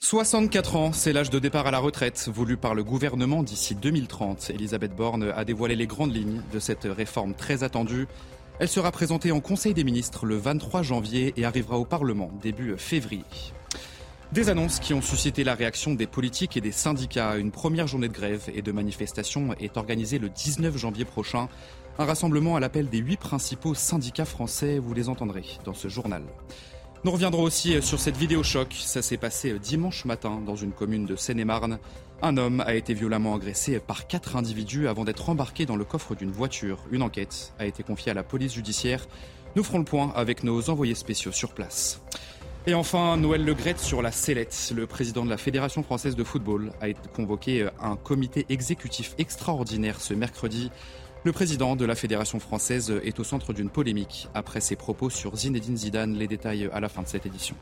64 ans, c'est l'âge de départ à la retraite voulu par le gouvernement d'ici 2030. Elisabeth Borne a dévoilé les grandes lignes de cette réforme très attendue. Elle sera présentée en Conseil des ministres le 23 janvier et arrivera au Parlement début février. Des annonces qui ont suscité la réaction des politiques et des syndicats. Une première journée de grève et de manifestation est organisée le 19 janvier prochain. Un rassemblement à l'appel des huit principaux syndicats français, vous les entendrez dans ce journal. Nous reviendrons aussi sur cette vidéo choc. Ça s'est passé dimanche matin dans une commune de Seine-et-Marne. Un homme a été violemment agressé par quatre individus avant d'être embarqué dans le coffre d'une voiture. Une enquête a été confiée à la police judiciaire. Nous ferons le point avec nos envoyés spéciaux sur place. Et enfin, Noël Legrette sur la sellette. Le président de la Fédération française de football a convoqué un comité exécutif extraordinaire ce mercredi. Le président de la Fédération française est au centre d'une polémique après ses propos sur Zinedine Zidane. Les détails à la fin de cette édition.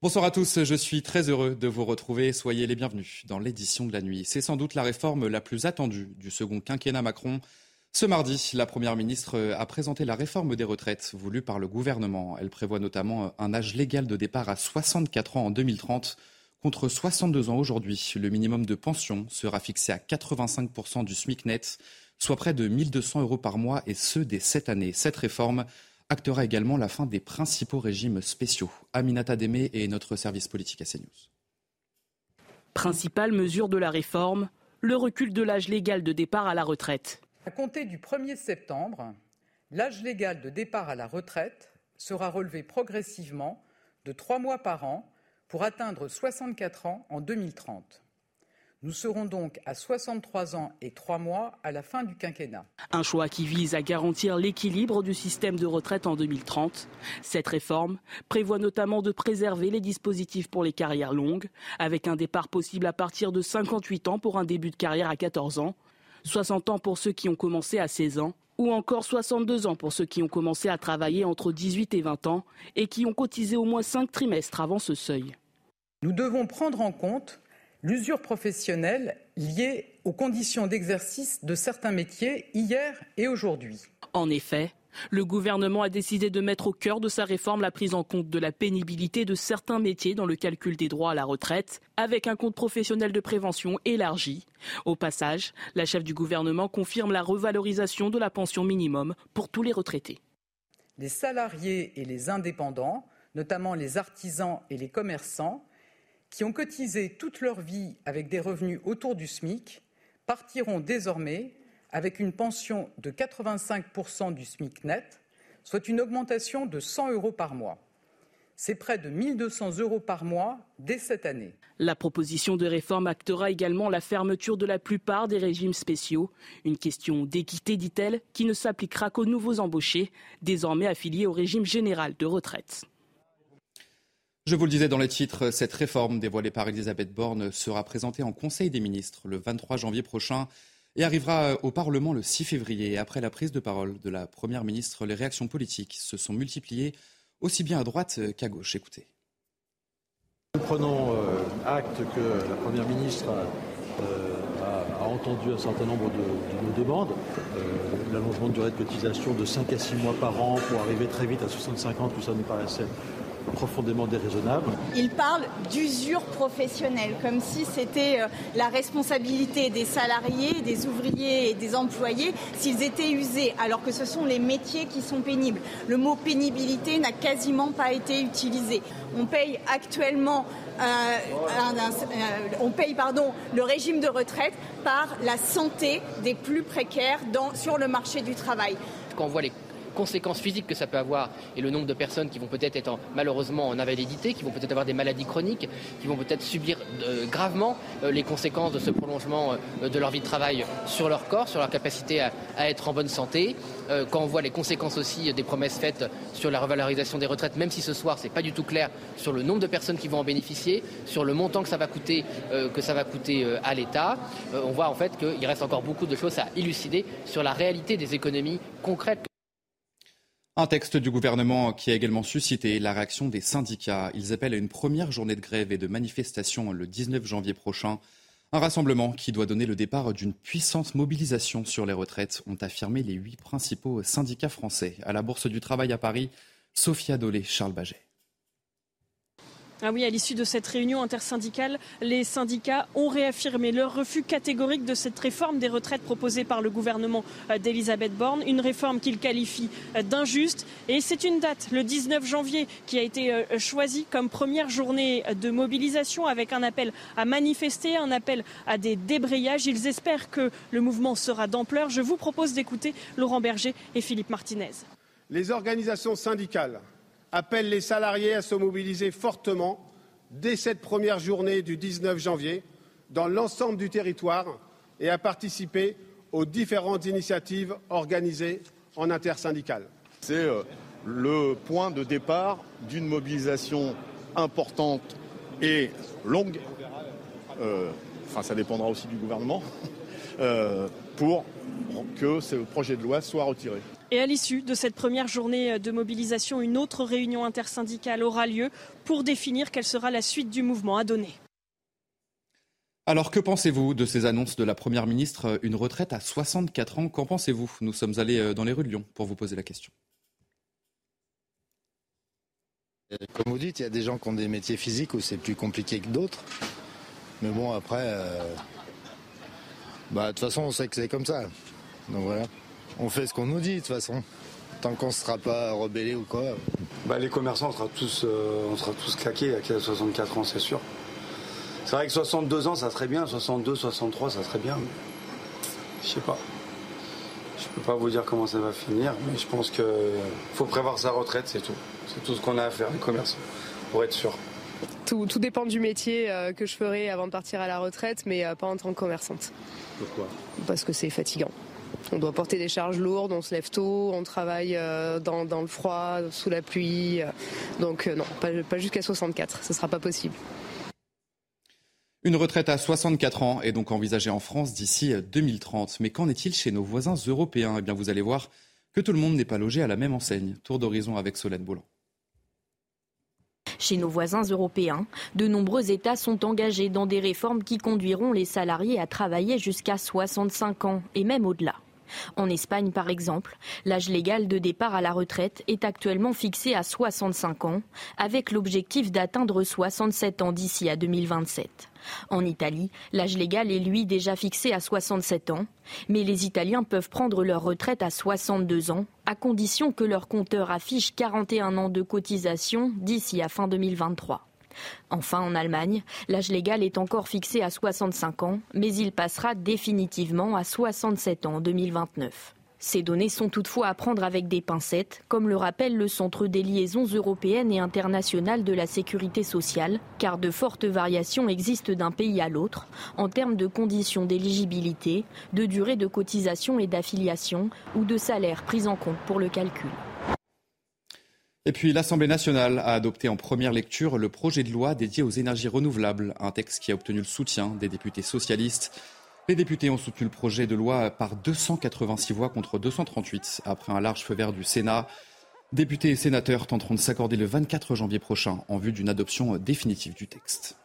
Bonsoir à tous, je suis très heureux de vous retrouver. Soyez les bienvenus dans l'édition de la nuit. C'est sans doute la réforme la plus attendue du second quinquennat Macron. Ce mardi, la Première ministre a présenté la réforme des retraites voulue par le gouvernement. Elle prévoit notamment un âge légal de départ à 64 ans en 2030 contre 62 ans aujourd'hui. Le minimum de pension sera fixé à 85% du SMIC net, soit près de 1200 euros par mois et ce dès cette année. Cette réforme actera également la fin des principaux régimes spéciaux. Aminata Démé et notre service politique à CNews. Principale mesure de la réforme, le recul de l'âge légal de départ à la retraite. À compter du 1er septembre, l'âge légal de départ à la retraite sera relevé progressivement de trois mois par an pour atteindre 64 ans en 2030. Nous serons donc à 63 ans et 3 mois à la fin du quinquennat. Un choix qui vise à garantir l'équilibre du système de retraite en 2030. Cette réforme prévoit notamment de préserver les dispositifs pour les carrières longues, avec un départ possible à partir de 58 ans pour un début de carrière à 14 ans 60 ans pour ceux qui ont commencé à 16 ans, ou encore 62 ans pour ceux qui ont commencé à travailler entre 18 et 20 ans et qui ont cotisé au moins 5 trimestres avant ce seuil. Nous devons prendre en compte l'usure professionnelle liée aux conditions d'exercice de certains métiers hier et aujourd'hui. En effet, le gouvernement a décidé de mettre au cœur de sa réforme la prise en compte de la pénibilité de certains métiers dans le calcul des droits à la retraite, avec un compte professionnel de prévention élargi. Au passage, la chef du gouvernement confirme la revalorisation de la pension minimum pour tous les retraités. Les salariés et les indépendants, notamment les artisans et les commerçants, qui ont cotisé toute leur vie avec des revenus autour du SMIC, partiront désormais avec une pension de 85% du SMIC net, soit une augmentation de 100 euros par mois. C'est près de 1200 euros par mois dès cette année. La proposition de réforme actera également la fermeture de la plupart des régimes spéciaux. Une question d'équité, dit-elle, qui ne s'appliquera qu'aux nouveaux embauchés, désormais affiliés au régime général de retraite. Je vous le disais dans les titres, cette réforme dévoilée par Elisabeth Borne sera présentée en Conseil des ministres le 23 janvier prochain et arrivera euh, au Parlement le 6 février. Après la prise de parole de la Première ministre, les réactions politiques se sont multipliées aussi bien à droite qu'à gauche. Écoutez. Nous prenons euh, acte que la Première ministre euh, a, entendu un certain nombre de, nos demandes. L'allongement de durée de cotisation de 5 à 6 mois par an pour arriver très vite à 65 ans, tout ça nous paraissait profondément déraisonnable. Il parle d'usure professionnelle, comme si c'était euh, la responsabilité des salariés, des ouvriers et des employés s'ils étaient usés, alors que ce sont les métiers qui sont pénibles. Le mot pénibilité n'a quasiment pas été utilisé. On paye actuellement euh, euh, on paye pardon, le régime de retraite par la santé des plus précaires dans, sur le marché du travail. Quand on voit les conséquences physiques que ça peut avoir et le nombre de personnes qui vont peut-être être, malheureusement en invalidité, qui vont peut-être avoir des maladies chroniques, qui vont peut-être subir euh, gravement euh, les conséquences de ce prolongement euh, de leur vie de travail sur leur corps, sur leur capacité à, être en bonne santé. quand on voit les conséquences aussi des promesses faites sur la revalorisation des retraites, même si ce soir c'est pas du tout clair sur le nombre de personnes qui vont en bénéficier, sur le montant que ça va coûter, que ça va coûter à l'État, on voit en fait qu'il reste encore beaucoup de choses à élucider sur la réalité des économies concrètes. Un texte du gouvernement qui a également suscité la réaction des syndicats. Ils appellent à une première journée de grève et de manifestation le 19 janvier prochain. Un rassemblement qui doit donner le départ d'une puissante mobilisation sur les retraites, ont affirmé les huit principaux syndicats français. À la Bourse du Travail à Paris, Sophia Dolé, Charles Baget. Ah oui, à l'issue de cette réunion intersyndicale, les syndicats ont réaffirmé leur refus catégorique de cette réforme des retraites proposée par le gouvernement euh, d'Elisabeth Borne, une réforme qu'ils qualifient euh, d'injuste. Et c'est une date, le 19 janvier, qui a été euh, choisie comme première journée de mobilisation avec un appel à manifester, un appel à des débrayages. Ils espèrent que le mouvement sera d'ampleur. Je vous propose d'écouter Laurent Berger et Philippe Martinez. Les organisations syndicales appelle les salariés à se mobiliser fortement dès cette première journée du 19 janvier dans l'ensemble du territoire et à participer aux différentes initiatives organisées en intersyndicale. C'est euh, le point de départ d'une mobilisation importante et longue, euh, enfin ça dépendra aussi du gouvernement, euh, pour que ce projet de loi soit retiré. Et à l'issue de cette première journée de mobilisation, une autre réunion intersyndicale aura lieu pour définir quelle sera la suite du mouvement à donner. Alors que pensez-vous de ces annonces de la Première ministre Une retraite à 64 ans, qu'en pensez-vous? Nous sommes allés euh, dans les rues de Lyon pour vous poser la question. Comme vous dites, il y a des gens qui ont des métiers physiques où c'est plus compliqué que d'autres. Mais bon, après, euh, bah, de toute façon, on sait que c'est comme ça. Donc voilà on fait ce qu'on nous dit de toute façon. Tant qu'on ne sera pas rebellé ou quoi. Bah, les commerçants, on sera tous, euh, on sera tous claqués à 64 ans, c'est sûr. C'est vrai que 62 ans, ça serait bien. 62, 63, ça serait bien. Je sais pas. Je peux pas vous dire comment ça va finir, mais je pense qu'il faut prévoir sa retraite, c'est tout. C'est tout ce qu'on a à faire, les commerçants, pour être sûr. Tout, dépend du métier euh, que je ferai avant de partir à la retraite, mais euh, pas en tant que commerçante. Pourquoi? Parce que c'est fatigant. On doit porter des charges lourdes, on se lève tôt, on travaille euh, dans, le froid, sous la pluie. Euh, donc euh, non, pas, jusqu'à 64, ce ne sera pas possible. Une retraite à 64 ans est donc envisagée en France d'ici 2030. Mais qu'en est-il chez nos voisins européens? Eh bien, vous allez voir que tout le monde n'est pas logé à la même enseigne. Tour d'horizon avec Solène Boulan. Chez nos voisins européens, de nombreux États sont engagés dans des réformes qui conduiront les salariés à travailler jusqu'à 65 ans et même au-delà. En Espagne, par exemple, l'âge légal de départ à la retraite est actuellement fixé à 65 ans, avec l'objectif d'atteindre 67 ans d'ici à 2027. En Italie, l'âge légal est lui déjà fixé à 67 ans, mais les Italiens peuvent prendre leur retraite à 62 ans, à condition que leur compteur affiche 41 ans de cotisation d'ici à fin 2023. Enfin, en Allemagne, l'âge légal est encore fixé à 65 ans, mais il passera définitivement à 67 ans en 2029. Ces données sont toutefois à prendre avec des pincettes, comme le rappelle le Centre des liaisons européennes et internationales de la sécurité sociale, car de fortes variations existent d'un pays à l'autre en termes de conditions d'éligibilité, de durée de cotisation et d'affiliation ou de salaire pris en compte pour le calcul. Et puis l'Assemblée nationale a adopté en première lecture le projet de loi dédié aux énergies renouvelables, un texte qui a obtenu le soutien des députés socialistes. Les députés ont soutenu le projet de loi par 286 voix contre 238 après un large feu vert du Sénat. Députés et sénateurs tenteront de s'accorder le 24 janvier prochain en vue d'une adoption définitive du texte.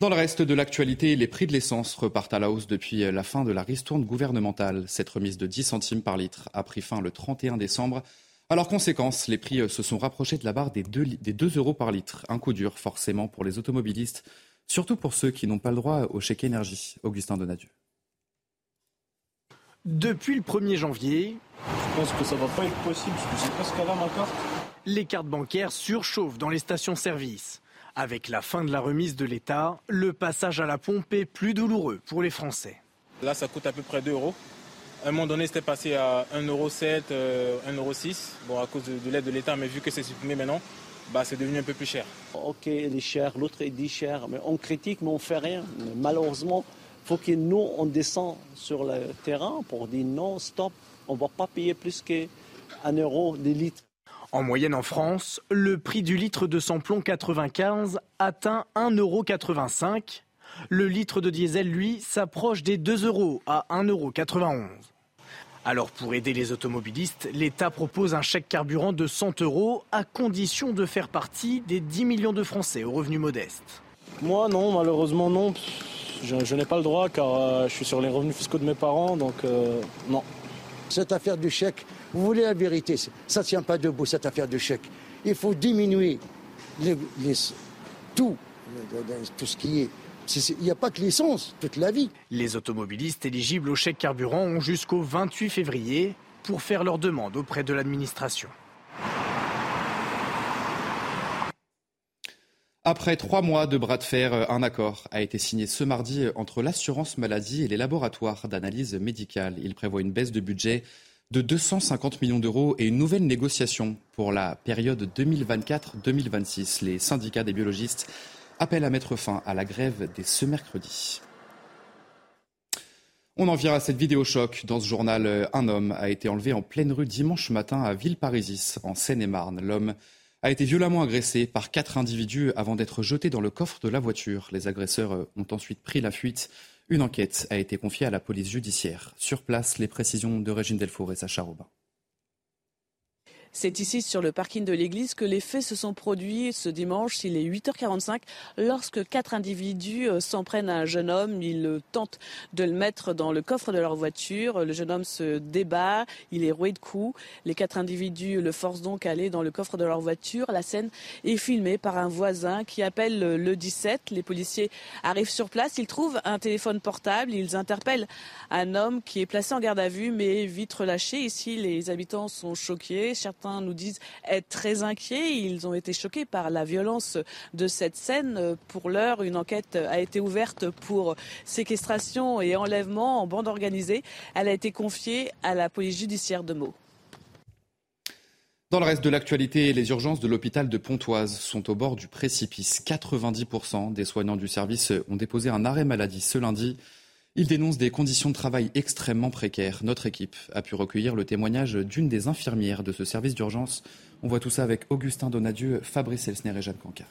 Dans le reste de l'actualité, les prix de l'essence repartent à la hausse depuis la fin de la ristourne gouvernementale. Cette remise de 10 centimes par litre a pris fin le 31 décembre. Alors, conséquence, les prix se sont rapprochés de la barre des 2, des 2 euros par litre. Un coup dur, forcément, pour les automobilistes, surtout pour ceux qui n'ont pas le droit au chèque énergie. Augustin Donadieu. Depuis le 1er janvier, je pense que ça va pas être possible, parce que c'est à la ma carte. Les cartes bancaires surchauffent dans les stations-service. Avec la fin de la remise de l'État, le passage à la pompe est plus douloureux pour les Français. Là, ça coûte à peu près 2 euros. À un moment donné, c'était passé à 1,7€, 1,6€. Euh, bon, à cause de, l'aide de l'État, mais vu que c'est supprimé maintenant, bah, c'est devenu un peu plus cher. Ok, il est cher, l'autre il dit cher, mais on critique, mais on fait rien. malheureusement, il faut que nous, on descend sur le terrain pour dire non, stop, on ne va pas payer plus qu'un euro des litres. En moyenne en France, le prix du litre de samplon 95 atteint 1,85 euro. Le litre de diesel, lui, s'approche des 2 euros à 1,91 euros. Alors pour aider les automobilistes, l'État propose un chèque carburant de 100 euros à condition de faire partie des 10 millions de Français aux revenus modestes. Moi non, malheureusement non. Je, n'ai pas le droit car euh, je suis sur les revenus fiscaux de mes parents, donc euh, non. Cette affaire du chèque, vous voulez la vérité, ça ne tient pas debout cette affaire du chèque. Il faut diminuer tout, tout ce qui est il n'y a pas que l'essence, toute la vie. Les automobilistes éligibles au chèque carburant ont jusqu'au 28 février pour faire leur demande auprès de l'administration. Après trois mois de bras de fer, un accord a été signé ce mardi entre l'assurance maladie et les laboratoires d'analyse médicale. Il prévoit une baisse de budget de 250 millions d'euros et une nouvelle négociation pour la période 2024-2026. Les syndicats des biologistes appelle à mettre fin à la grève dès ce mercredi. On en vient à cette vidéo choc. Dans ce journal, un homme a été enlevé en pleine rue dimanche matin à Villeparisis, en Seine-et-Marne. L'homme a été violemment agressé par quatre individus avant d'être jeté dans le coffre de la voiture. Les agresseurs ont ensuite pris la fuite. Une enquête a été confiée à la police judiciaire. Sur place, les précisions de Régine Delfour et Sacha Robin. C'est ici sur le parking de l'église que les faits se sont produits ce dimanche. Il est 8h45 lorsque quatre individus euh, s'en prennent à un jeune homme. Ils tentent de le mettre dans le coffre de leur voiture. Le jeune homme se débat. Il est roué de coups. Les quatre individus le forcent donc à aller dans le coffre de leur voiture. La scène est filmée par un voisin qui appelle le 17. Les policiers arrivent sur place. Ils trouvent un téléphone portable. Ils interpellent un homme qui est placé en garde à vue mais vite relâché. Ici, les habitants sont choqués. Certains nous disent être très inquiets. Ils ont été choqués par la violence de cette scène. Pour l'heure, une enquête a été ouverte pour séquestration et enlèvement en bande organisée. Elle a été confiée à la police judiciaire de Meaux. Dans le reste de l'actualité, les urgences de l'hôpital de Pontoise sont au bord du précipice. 90% des soignants du service ont déposé un arrêt maladie ce lundi. Il dénonce des conditions de travail extrêmement précaires. Notre équipe a pu recueillir le témoignage d'une des infirmières de ce service d'urgence. On voit tout ça avec Augustin Donadieu, Fabrice Elsner et Jeanne Canca.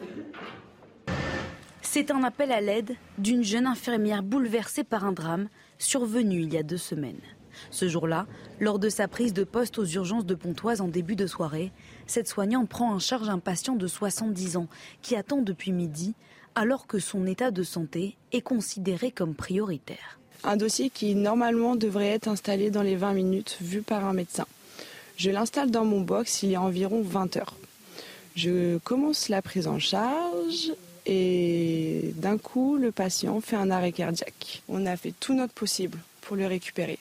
C'est un appel à l'aide d'une jeune infirmière bouleversée par un drame survenu il y a deux semaines. Ce jour-là, lors de sa prise de poste aux urgences de Pontoise en début de soirée, cette soignante prend en charge un patient de 70 ans qui attend depuis midi alors que son état de santé est considéré comme prioritaire. Un dossier qui normalement devrait être installé dans les 20 minutes vu par un médecin. Je l'installe dans mon box il y a environ 20 heures. Je commence la prise en charge et d'un coup le patient fait un arrêt cardiaque. On a fait tout notre possible pour le récupérer,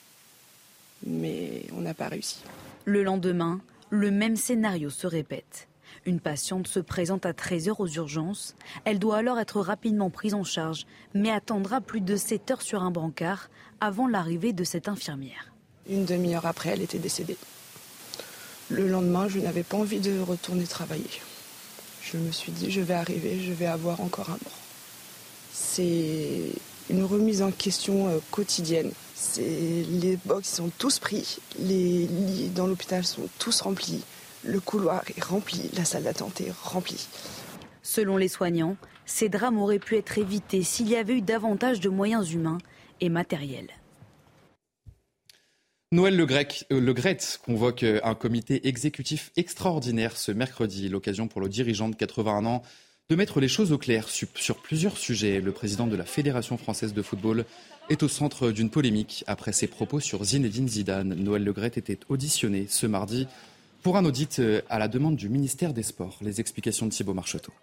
mais on n'a pas réussi. Le lendemain, le même scénario se répète. Une patiente se présente à 13h aux urgences. Elle doit alors être rapidement prise en charge, mais attendra plus de 7 heures sur un brancard avant l'arrivée de cette infirmière. Une demi-heure après, elle était décédée. Le lendemain, je n'avais pas envie de retourner travailler. Je me suis dit, je vais arriver, je vais avoir encore un mort. C'est une remise en question euh, quotidienne. Les box sont tous pris, les lits dans l'hôpital sont tous remplis. Le couloir est rempli, la salle d'attente est remplie. Selon les soignants, ces drames auraient pu être évités s'il y avait eu davantage de moyens humains et matériels. Noël Le, Grec, euh, le Gret convoque euh, un comité exécutif extraordinaire ce mercredi, l'occasion pour le dirigeant de 81 ans de mettre les choses au clair sur plusieurs sujets. Le président de la Fédération française de football est au centre d'une polémique après ses propos sur Zinedine Zidane. Noël Le Gret était auditionné ce mardi pour un audit euh, à la demande du ministère des Sports. Les explications de Thibault Marcheteau.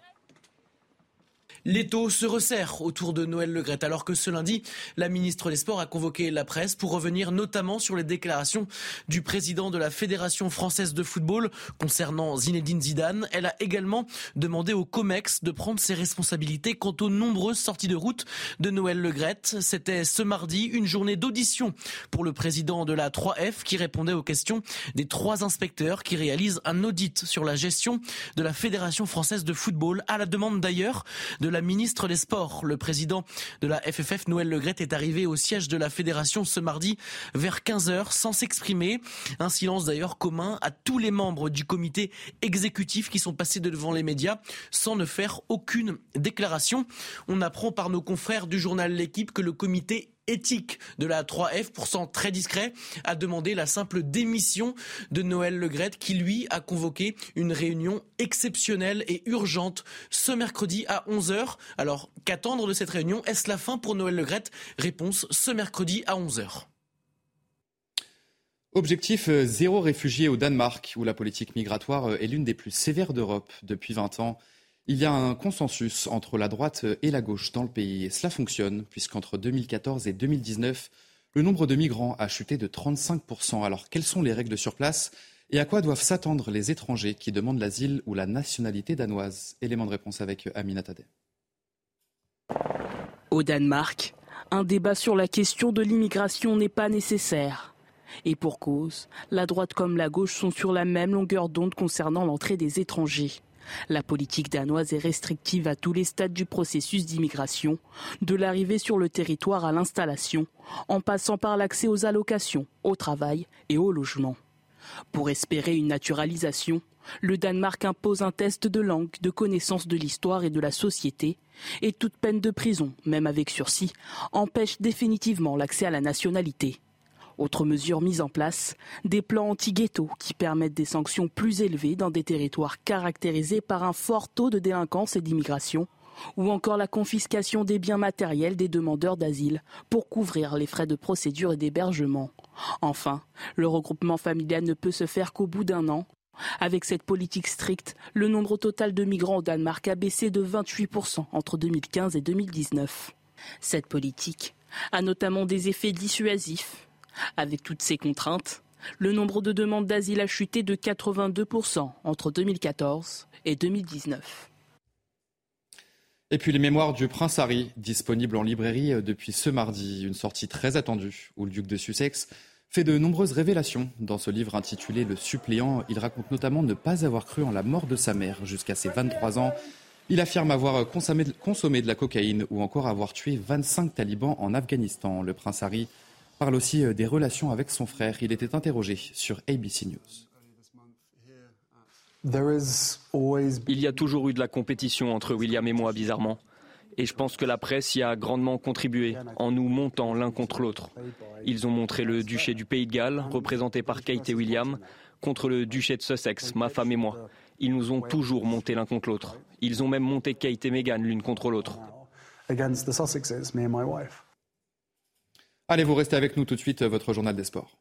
L'étau se resserre autour de Noël Legrette alors que ce lundi, la ministre des Sports a convoqué la presse pour revenir notamment sur les déclarations du président de la Fédération française de football concernant Zinedine Zidane. Elle a également demandé au COMEX de prendre ses responsabilités quant aux nombreuses sorties de route de Noël Legrette. C'était ce mardi une journée d'audition pour le président de la 3F qui répondait aux questions des trois inspecteurs qui réalisent un audit sur la gestion de la Fédération française de football à la demande d'ailleurs de la ministre des Sports. Le président de la FFF, Noël Legrette, est arrivé au siège de la fédération ce mardi vers 15h sans s'exprimer. Un silence d'ailleurs commun à tous les membres du comité exécutif qui sont passés devant les médias sans ne faire aucune déclaration. On apprend par nos confrères du journal L'équipe que le comité éthique de la 3F, pourcent très discret, a demandé la simple démission de Noël Legrette qui, lui, a convoqué une réunion exceptionnelle et urgente ce mercredi à 11h. Alors, qu'attendre de cette réunion? Est-ce la fin pour Noël Legrette Réponse ce mercredi à 11h. Objectif euh, zéro réfugié au Danemark, où la politique migratoire euh, est l'une des plus sévères d'Europe depuis 20 ans. Il y a un consensus entre la droite et la gauche dans le pays et cela fonctionne puisqu'entre 2014 et 2019, le nombre de migrants a chuté de 35%. Alors quelles sont les règles sur place et à quoi doivent s'attendre les étrangers qui demandent l'asile ou la nationalité danoise? Élément de réponse avec Amina Tadeh. Au Danemark, un débat sur la question de l'immigration n'est pas nécessaire. Et pour cause, la droite comme la gauche sont sur la même longueur d'onde concernant l'entrée des étrangers. La politique danoise est restrictive à tous les stades du processus d'immigration, de l'arrivée sur le territoire à l'installation, en passant par l'accès aux allocations, au travail et au logement. Pour espérer une naturalisation, le Danemark impose un test de langue, de connaissance de l'histoire et de la société, et toute peine de prison, même avec sursis, empêche définitivement l'accès à la nationalité. Autre mesure mise en place, des plans anti-ghetto qui permettent des sanctions plus élevées dans des territoires caractérisés par un fort taux de délinquance et d'immigration, ou encore la confiscation des biens matériels des demandeurs d'asile pour couvrir les frais de procédure et d'hébergement. Enfin, le regroupement familial ne peut se faire qu'au bout d'un an. Avec cette politique stricte, le nombre total de migrants au Danemark a baissé de 28% entre 2015 et 2019. Cette politique a notamment des effets dissuasifs avec toutes ces contraintes, le nombre de demandes d'asile a chuté de 82% entre 2014 et 2019. Et puis les mémoires du prince Harry, disponibles en librairie depuis ce mardi, une sortie très attendue où le duc de Sussex fait de nombreuses révélations. Dans ce livre intitulé Le suppléant, il raconte notamment ne pas avoir cru en la mort de sa mère jusqu'à ses 23 ans. Il affirme avoir consommé de la cocaïne ou encore avoir tué 25 talibans en Afghanistan. Le prince Harry parle aussi euh, des relations avec son frère. Il était interrogé sur ABC News. Il y a toujours eu de la compétition entre William et moi, bizarrement. Et je pense que la presse y a grandement contribué en nous montant l'un contre l'autre. Ils ont montré le duché du Pays de Galles, représenté par Kate et William, contre le duché de Sussex, ma femme et moi. Ils nous ont toujours monté l'un contre l'autre. Ils ont même monté Kate et Meghan l'une contre l'autre. Allez, vous restez avec nous tout de suite, euh, votre journal des sports.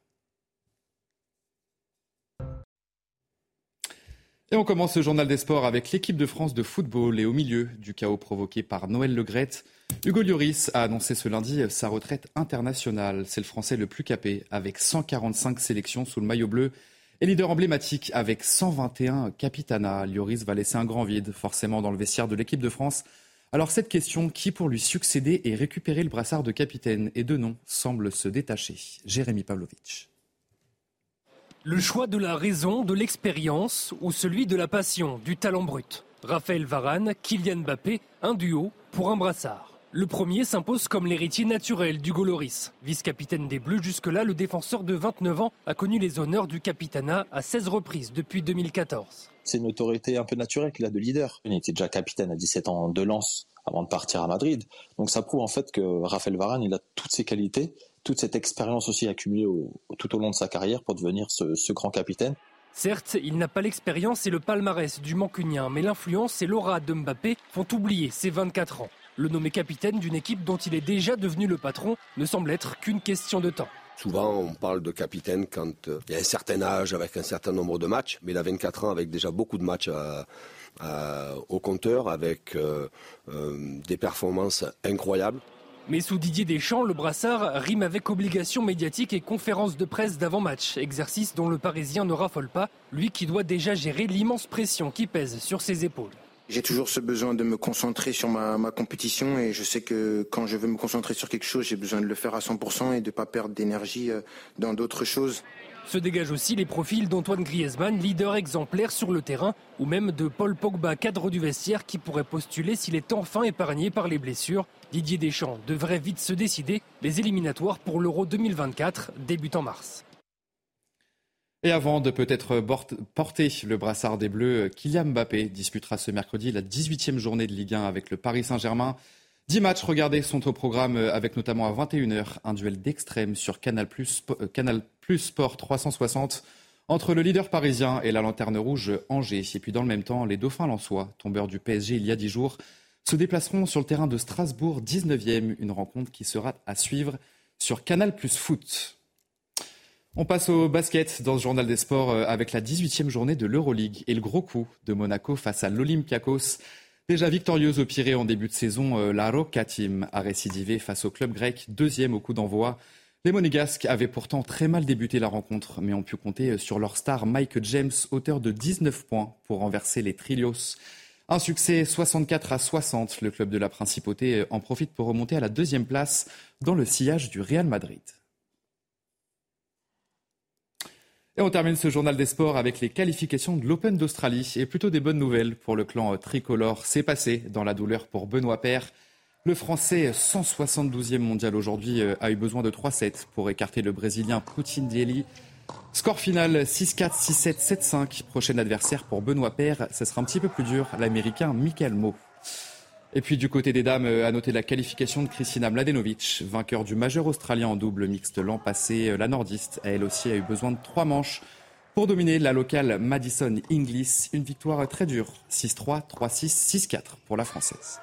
Et on commence ce journal des sports avec l'équipe de France de football et au milieu du chaos provoqué par Noël Legrette. Hugo Lloris a annoncé ce lundi sa retraite internationale. C'est le Français le plus capé avec 145 sélections sous le maillot bleu et leader emblématique avec 121 capitana. Lloris va laisser un grand vide forcément dans le vestiaire de l'équipe de France alors cette question, qui pour lui succéder et récupérer le brassard de capitaine et de nom, semble se détacher. Jérémy Pavlovitch. Le choix de la raison, de l'expérience ou celui de la passion, du talent brut. Raphaël Varane, Kylian Mbappé, un duo pour un brassard. Le premier s'impose comme l'héritier naturel du Goloris. Vice-capitaine des Bleus, jusque-là, le défenseur de 29 ans a connu les honneurs du capitanat à 16 reprises depuis 2014. C'est une autorité un peu naturelle qu'il a de leader. Il était déjà capitaine à 17 ans de Lens avant de partir à Madrid. Donc ça prouve en fait que Raphaël Varane, il a toutes ses qualités, toute cette expérience aussi accumulée tout au long de sa carrière pour devenir ce, ce grand capitaine. Certes, il n'a pas l'expérience et le palmarès du Mancunien, mais l'influence et l'aura de Mbappé font oublier ses 24 ans. Le nommé capitaine d'une équipe dont il est déjà devenu le patron ne semble être qu'une question de temps. Souvent, on parle de capitaine quand euh, il y a un certain âge, avec un certain nombre de matchs, mais il a 24 ans avec déjà beaucoup de matchs au compteur, avec euh, euh, des performances incroyables. Mais sous Didier Deschamps, le brassard rime avec obligation médiatique et conférence de presse d'avant-match, exercice dont le Parisien ne raffole pas, lui qui doit déjà gérer l'immense pression qui pèse sur ses épaules. J'ai toujours ce besoin de me concentrer sur ma, compétition et je sais que quand je veux me concentrer sur quelque chose, j'ai besoin de le faire à 100% et de ne pas perdre d'énergie euh, dans d'autres choses. Se dégagent aussi les profils d'Antoine Griezmann, leader exemplaire sur le terrain, ou même de Paul Pogba, cadre du vestiaire, qui pourrait postuler s'il est enfin épargné par les blessures. Didier Deschamps devrait vite se décider. Les éliminatoires pour l'Euro 2024 débutent en mars. Et avant de peut-être porter le brassard des Bleus, Kylian Mbappé disputera ce mercredi la 18e journée de Ligue 1 avec le Paris Saint-Germain. Dix matchs regardés sont au programme avec notamment à 21h un duel d'extrême sur Canal Plus, Canal Plus Sport 360 entre le leader parisien et la lanterne rouge Angers. Et puis dans le même temps, les Dauphins Lensois, tombeurs du PSG il y a dix jours, se déplaceront sur le terrain de Strasbourg 19e, une rencontre qui sera à suivre sur Canal Plus Foot. On passe au basket dans ce journal des sports euh, avec la 18e journée de l'Euroleague et le gros coup de Monaco face à l'Olympiakos. Déjà victorieuse au Pirée en début de saison, euh, la Roca Team a récidivé face au club grec, deuxième au coup d'envoi. Les Monégasques avaient pourtant très mal débuté la rencontre, mais ont pu compter euh, sur leur star Mike James, auteur de 19 points pour renverser les Trilios. Un succès 64 à 60. Le club de la Principauté en profite pour remonter à la deuxième place dans le sillage du Real Madrid. Et on termine ce journal des sports avec les qualifications de l'Open d'Australie et plutôt des bonnes nouvelles pour le clan tricolore. C'est passé dans la douleur pour Benoît Paire. Le Français, 172e mondial aujourd'hui, a eu besoin de 3-7 pour écarter le Brésilien Poutine Dieli. Score final 6-4, 6-7, 7-5. Prochain adversaire pour Benoît Paire, ce sera un petit peu plus dur, l'Américain Michael Mo. Et puis du côté des dames, à noter la qualification de Kristina Mladenovic, vainqueur du majeur australien en double mixte l'an passé. La nordiste, elle aussi, a eu besoin de trois manches pour dominer la locale Madison Inglis. Une victoire très dure, 6-3, 3-6, 6-4 pour la française.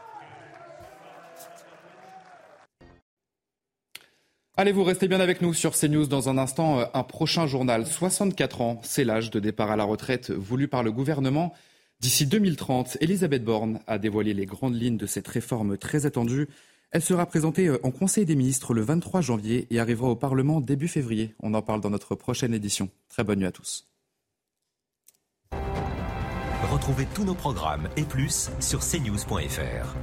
Allez, vous restez bien avec nous sur CNews dans un instant. Un prochain journal, 64 ans, c'est l'âge de départ à la retraite voulu par le gouvernement. D'ici 2030, Elisabeth Borne a dévoilé les grandes lignes de cette réforme très attendue. Elle sera présentée euh, en Conseil des ministres le 23 janvier et arrivera au Parlement début février. On en parle dans notre prochaine édition. Très bonne nuit à tous. Retrouvez tous nos programmes et plus sur cnews.fr.